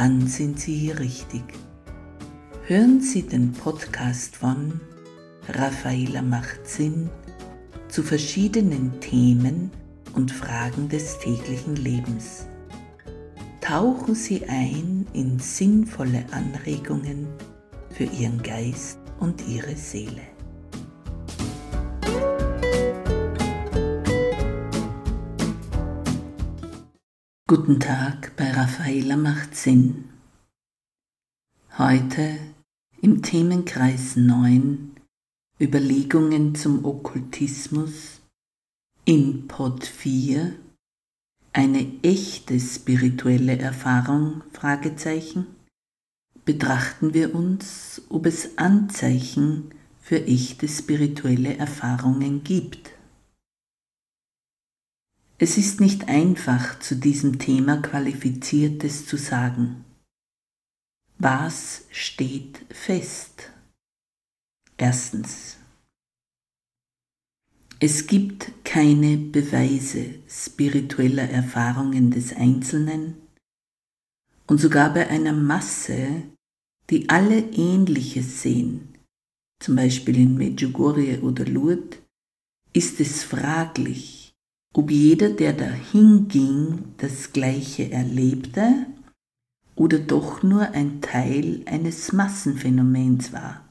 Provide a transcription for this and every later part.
dann sind Sie hier richtig. Hören Sie den Podcast von Raffaela macht Sinn zu verschiedenen Themen und Fragen des täglichen Lebens. Tauchen Sie ein in sinnvolle Anregungen für Ihren Geist und Ihre Seele. Guten Tag bei Raffaella macht Sinn. Heute im Themenkreis 9 Überlegungen zum Okkultismus in Pod 4 eine echte spirituelle Erfahrung betrachten wir uns, ob es Anzeichen für echte spirituelle Erfahrungen gibt. Es ist nicht einfach, zu diesem Thema Qualifiziertes zu sagen. Was steht fest? Erstens. Es gibt keine Beweise spiritueller Erfahrungen des Einzelnen und sogar bei einer Masse, die alle Ähnliches sehen, zum Beispiel in Medjugorje oder Lourdes, ist es fraglich, ob jeder, der dahin ging, das Gleiche erlebte oder doch nur ein Teil eines Massenphänomens war,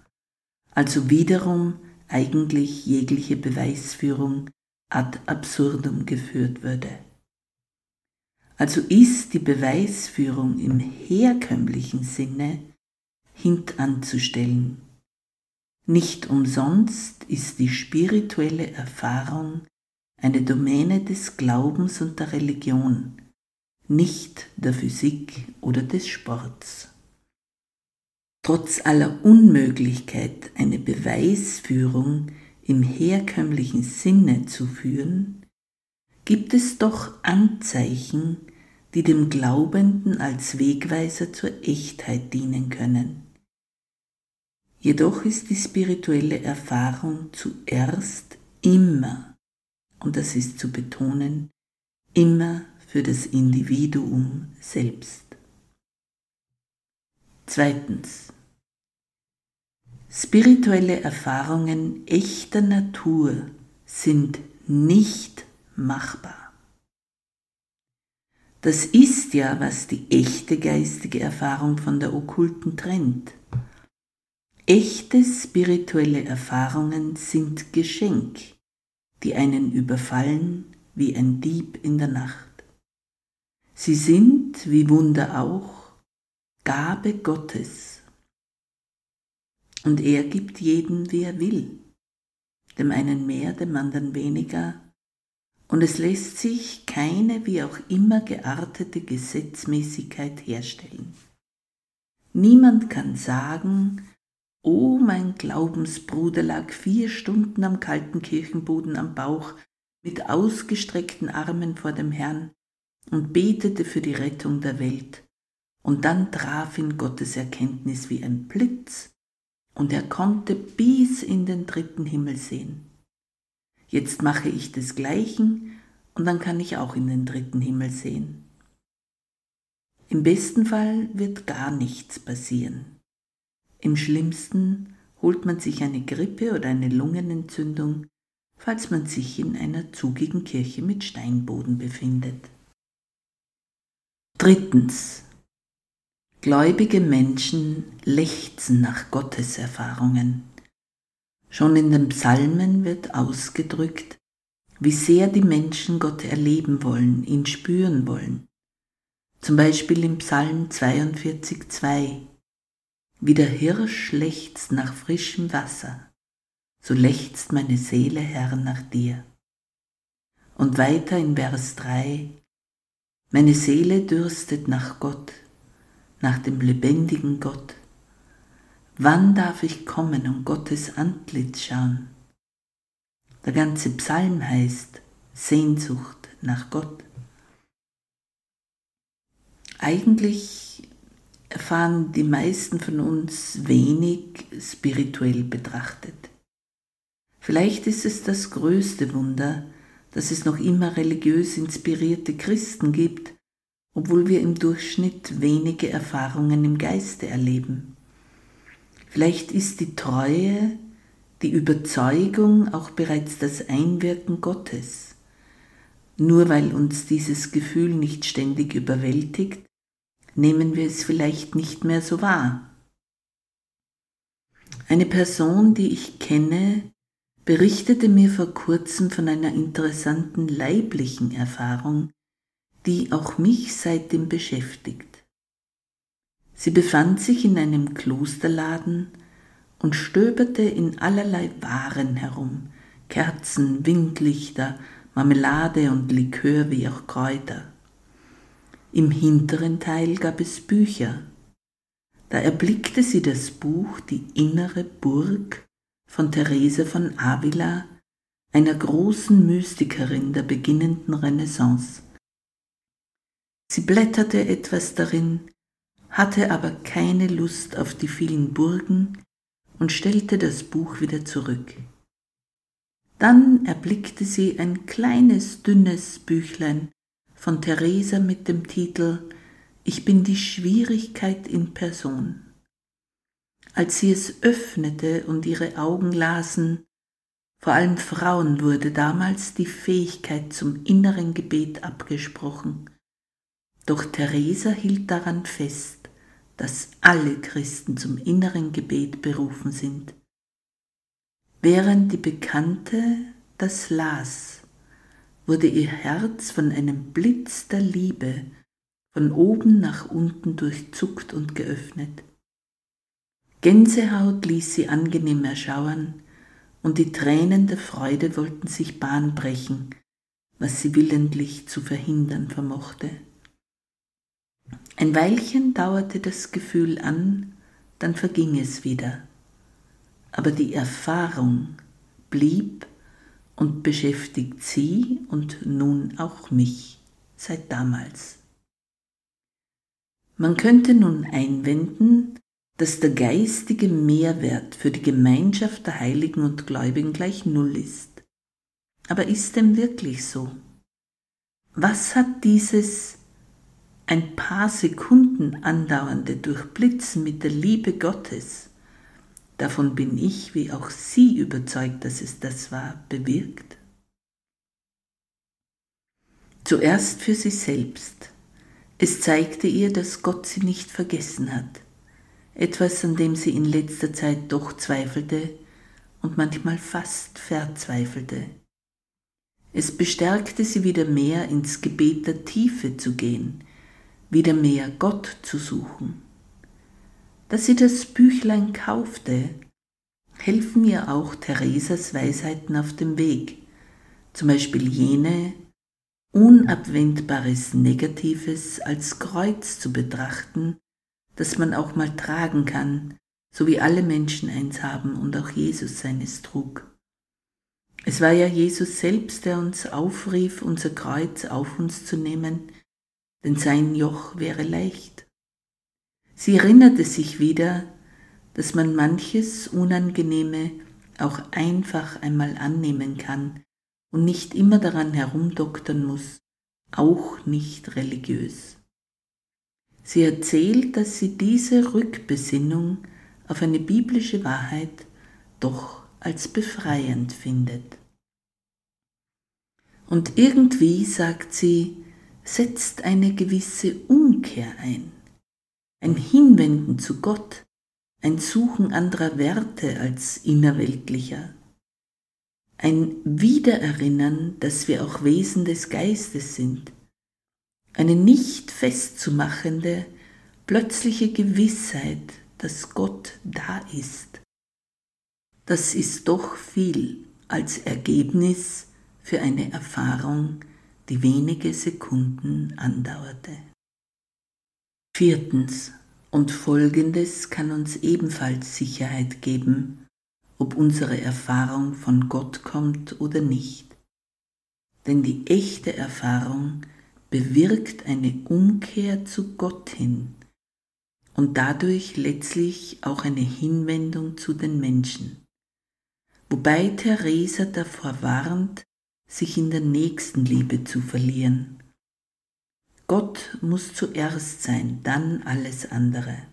also wiederum eigentlich jegliche Beweisführung ad absurdum geführt würde. Also ist die Beweisführung im herkömmlichen Sinne hintanzustellen. Nicht umsonst ist die spirituelle Erfahrung eine Domäne des Glaubens und der Religion, nicht der Physik oder des Sports. Trotz aller Unmöglichkeit, eine Beweisführung im herkömmlichen Sinne zu führen, gibt es doch Anzeichen, die dem Glaubenden als Wegweiser zur Echtheit dienen können. Jedoch ist die spirituelle Erfahrung zuerst immer und das ist zu betonen, immer für das Individuum selbst. Zweitens. Spirituelle Erfahrungen echter Natur sind nicht machbar. Das ist ja, was die echte geistige Erfahrung von der okkulten trennt. Echte spirituelle Erfahrungen sind Geschenk die einen überfallen wie ein Dieb in der Nacht. Sie sind, wie Wunder auch, Gabe Gottes. Und er gibt jedem, wie er will, dem einen mehr, dem anderen weniger, und es lässt sich keine wie auch immer geartete Gesetzmäßigkeit herstellen. Niemand kann sagen, Oh, mein Glaubensbruder lag vier Stunden am kalten Kirchenboden am Bauch, mit ausgestreckten Armen vor dem Herrn und betete für die Rettung der Welt. Und dann traf ihn Gottes Erkenntnis wie ein Blitz, und er konnte bis in den dritten Himmel sehen. Jetzt mache ich desgleichen, und dann kann ich auch in den dritten Himmel sehen. Im besten Fall wird gar nichts passieren. Im schlimmsten holt man sich eine Grippe oder eine Lungenentzündung, falls man sich in einer zugigen Kirche mit Steinboden befindet. Drittens. Gläubige Menschen lechzen nach Gotteserfahrungen. Schon in den Psalmen wird ausgedrückt, wie sehr die Menschen Gott erleben wollen, ihn spüren wollen. Zum Beispiel im Psalm 42,2 wie der Hirsch lechzt nach frischem Wasser, so lechzt meine Seele, Herr, nach dir. Und weiter in Vers 3, meine Seele dürstet nach Gott, nach dem lebendigen Gott. Wann darf ich kommen und Gottes Antlitz schauen? Der ganze Psalm heißt Sehnsucht nach Gott. Eigentlich erfahren die meisten von uns wenig spirituell betrachtet. Vielleicht ist es das größte Wunder, dass es noch immer religiös inspirierte Christen gibt, obwohl wir im Durchschnitt wenige Erfahrungen im Geiste erleben. Vielleicht ist die Treue, die Überzeugung auch bereits das Einwirken Gottes. Nur weil uns dieses Gefühl nicht ständig überwältigt, nehmen wir es vielleicht nicht mehr so wahr. Eine Person, die ich kenne, berichtete mir vor kurzem von einer interessanten leiblichen Erfahrung, die auch mich seitdem beschäftigt. Sie befand sich in einem Klosterladen und stöberte in allerlei Waren herum, Kerzen, Windlichter, Marmelade und Likör wie auch Kräuter. Im hinteren Teil gab es Bücher. Da erblickte sie das Buch Die innere Burg von Therese von Avila, einer großen Mystikerin der beginnenden Renaissance. Sie blätterte etwas darin, hatte aber keine Lust auf die vielen Burgen und stellte das Buch wieder zurück. Dann erblickte sie ein kleines, dünnes Büchlein von Theresa mit dem Titel Ich bin die Schwierigkeit in Person. Als sie es öffnete und ihre Augen lasen, vor allem Frauen wurde damals die Fähigkeit zum inneren Gebet abgesprochen. Doch Theresa hielt daran fest, dass alle Christen zum inneren Gebet berufen sind. Während die Bekannte das las, wurde ihr Herz von einem Blitz der Liebe von oben nach unten durchzuckt und geöffnet. Gänsehaut ließ sie angenehm erschauern, und die Tränen der Freude wollten sich Bahn brechen, was sie willentlich zu verhindern vermochte. Ein Weilchen dauerte das Gefühl an, dann verging es wieder. Aber die Erfahrung blieb und beschäftigt sie und nun auch mich seit damals. Man könnte nun einwenden, dass der geistige Mehrwert für die Gemeinschaft der Heiligen und Gläubigen gleich Null ist. Aber ist dem wirklich so? Was hat dieses ein paar Sekunden andauernde Durchblitzen mit der Liebe Gottes, davon bin ich wie auch Sie überzeugt, dass es das war, bewirkt? Zuerst für sie selbst. Es zeigte ihr, dass Gott sie nicht vergessen hat etwas, an dem sie in letzter Zeit doch zweifelte und manchmal fast verzweifelte. Es bestärkte sie wieder mehr ins Gebet der Tiefe zu gehen, wieder mehr Gott zu suchen. Dass sie das Büchlein kaufte, helfen ihr auch Theresas Weisheiten auf dem Weg, zum Beispiel jene, unabwendbares Negatives als Kreuz zu betrachten das man auch mal tragen kann, so wie alle Menschen eins haben und auch Jesus seines trug. Es war ja Jesus selbst, der uns aufrief, unser Kreuz auf uns zu nehmen, denn sein Joch wäre leicht. Sie erinnerte sich wieder, dass man manches Unangenehme auch einfach einmal annehmen kann und nicht immer daran herumdoktern muss, auch nicht religiös. Sie erzählt, dass sie diese Rückbesinnung auf eine biblische Wahrheit doch als befreiend findet. Und irgendwie, sagt sie, setzt eine gewisse Umkehr ein, ein Hinwenden zu Gott, ein Suchen anderer Werte als innerweltlicher, ein Wiedererinnern, dass wir auch Wesen des Geistes sind, eine nicht festzumachende, plötzliche Gewissheit, dass Gott da ist. Das ist doch viel als Ergebnis für eine Erfahrung, die wenige Sekunden andauerte. Viertens. Und Folgendes kann uns ebenfalls Sicherheit geben, ob unsere Erfahrung von Gott kommt oder nicht. Denn die echte Erfahrung bewirkt eine Umkehr zu Gott hin und dadurch letztlich auch eine Hinwendung zu den Menschen. Wobei Theresa davor warnt, sich in der Nächstenliebe zu verlieren. Gott muss zuerst sein, dann alles andere.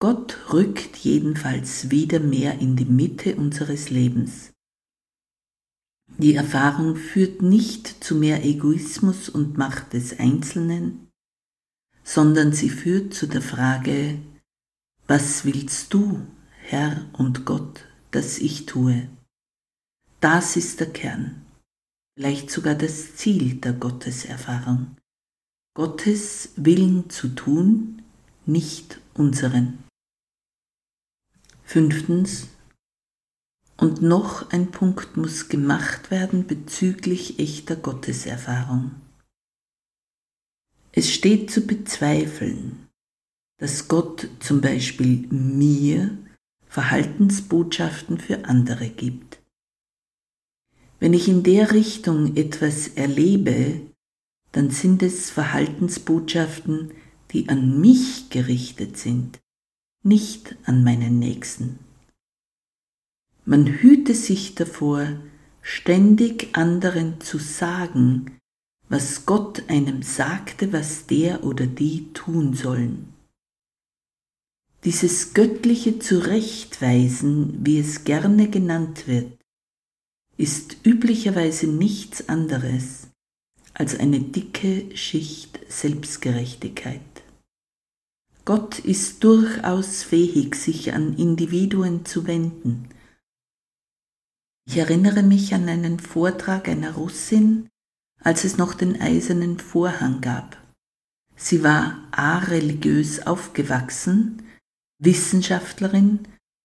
Gott rückt jedenfalls wieder mehr in die Mitte unseres Lebens. Die Erfahrung führt nicht zu mehr Egoismus und Macht des Einzelnen, sondern sie führt zu der Frage, was willst du, Herr und Gott, dass ich tue? Das ist der Kern, vielleicht sogar das Ziel der Gotteserfahrung. Gottes Willen zu tun, nicht unseren. Fünftens, und noch ein Punkt muss gemacht werden bezüglich echter Gotteserfahrung. Es steht zu bezweifeln, dass Gott zum Beispiel mir Verhaltensbotschaften für andere gibt. Wenn ich in der Richtung etwas erlebe, dann sind es Verhaltensbotschaften, die an mich gerichtet sind, nicht an meinen Nächsten. Man hüte sich davor, ständig anderen zu sagen, was Gott einem sagte, was der oder die tun sollen. Dieses göttliche Zurechtweisen, wie es gerne genannt wird, ist üblicherweise nichts anderes als eine dicke Schicht Selbstgerechtigkeit. Gott ist durchaus fähig, sich an Individuen zu wenden, ich erinnere mich an einen Vortrag einer Russin, als es noch den eisernen Vorhang gab. Sie war areligiös aufgewachsen, Wissenschaftlerin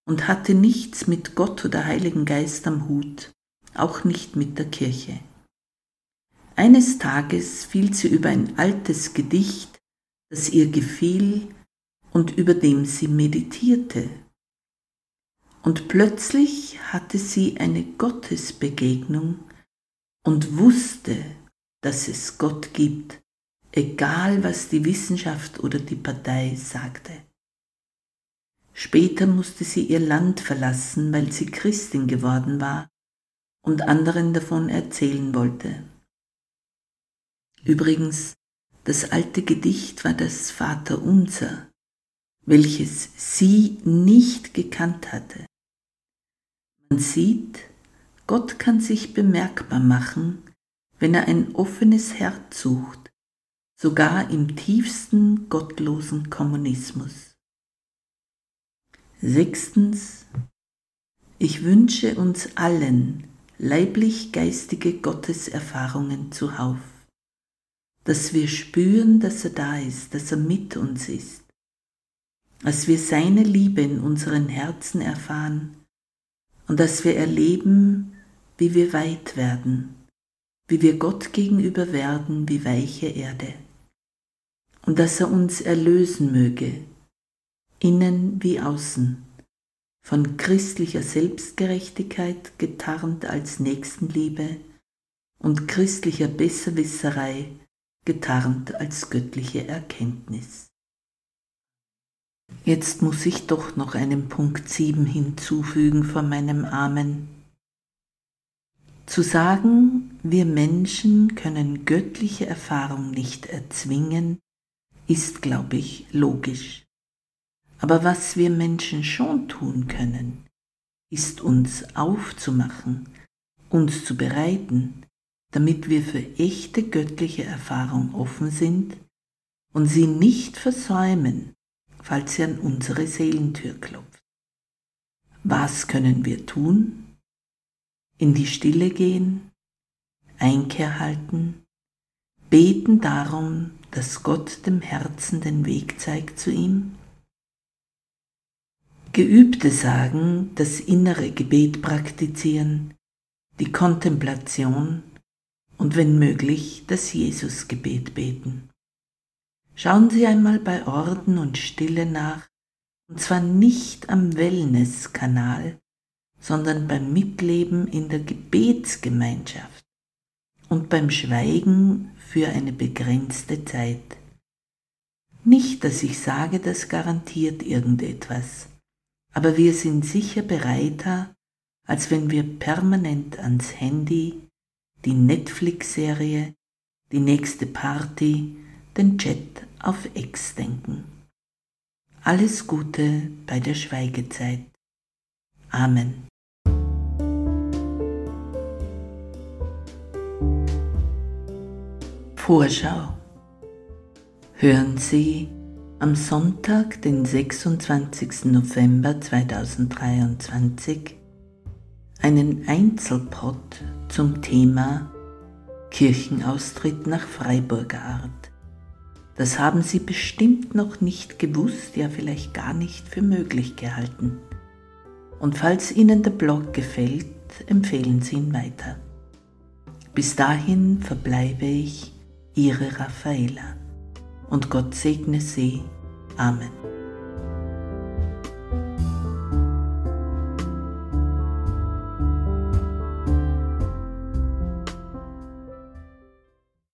und hatte nichts mit Gott oder Heiligen Geist am Hut, auch nicht mit der Kirche. Eines Tages fiel sie über ein altes Gedicht, das ihr gefiel und über dem sie meditierte und plötzlich hatte sie eine Gottesbegegnung und wusste, dass es Gott gibt, egal was die Wissenschaft oder die Partei sagte. Später musste sie ihr Land verlassen, weil sie Christin geworden war und anderen davon erzählen wollte. Übrigens, das alte Gedicht war das Vaterunser, welches sie nicht gekannt hatte. Man sieht, Gott kann sich bemerkbar machen, wenn er ein offenes Herz sucht, sogar im tiefsten gottlosen Kommunismus. Sechstens, ich wünsche uns allen leiblich-geistige Gotteserfahrungen zuhauf, dass wir spüren, dass er da ist, dass er mit uns ist, dass wir seine Liebe in unseren Herzen erfahren. Und dass wir erleben, wie wir weit werden, wie wir Gott gegenüber werden wie weiche Erde. Und dass er uns erlösen möge, innen wie außen, von christlicher Selbstgerechtigkeit getarnt als Nächstenliebe und christlicher Besserwisserei getarnt als göttliche Erkenntnis. Jetzt muss ich doch noch einen Punkt 7 hinzufügen von meinem Amen. Zu sagen, wir Menschen können göttliche Erfahrung nicht erzwingen, ist, glaube ich, logisch. Aber was wir Menschen schon tun können, ist uns aufzumachen, uns zu bereiten, damit wir für echte göttliche Erfahrung offen sind und sie nicht versäumen, falls sie an unsere Seelentür klopft. Was können wir tun? In die Stille gehen, Einkehr halten, beten darum, dass Gott dem Herzen den Weg zeigt zu ihm? Geübte sagen, das innere Gebet praktizieren, die Kontemplation und wenn möglich das Jesusgebet beten. Schauen Sie einmal bei Orden und Stille nach, und zwar nicht am Wellnesskanal, sondern beim Mitleben in der Gebetsgemeinschaft und beim Schweigen für eine begrenzte Zeit. Nicht, dass ich sage, das garantiert irgendetwas, aber wir sind sicher bereiter, als wenn wir permanent ans Handy, die Netflix-Serie, die nächste Party, den Chat auf Ex denken. Alles Gute bei der Schweigezeit. Amen. Vorschau. Hören Sie am Sonntag, den 26. November 2023, einen Einzelpod zum Thema Kirchenaustritt nach Freiburger Art. Das haben Sie bestimmt noch nicht gewusst, ja vielleicht gar nicht für möglich gehalten. Und falls Ihnen der Blog gefällt, empfehlen Sie ihn weiter. Bis dahin verbleibe ich Ihre Raffaela und Gott segne Sie. Amen.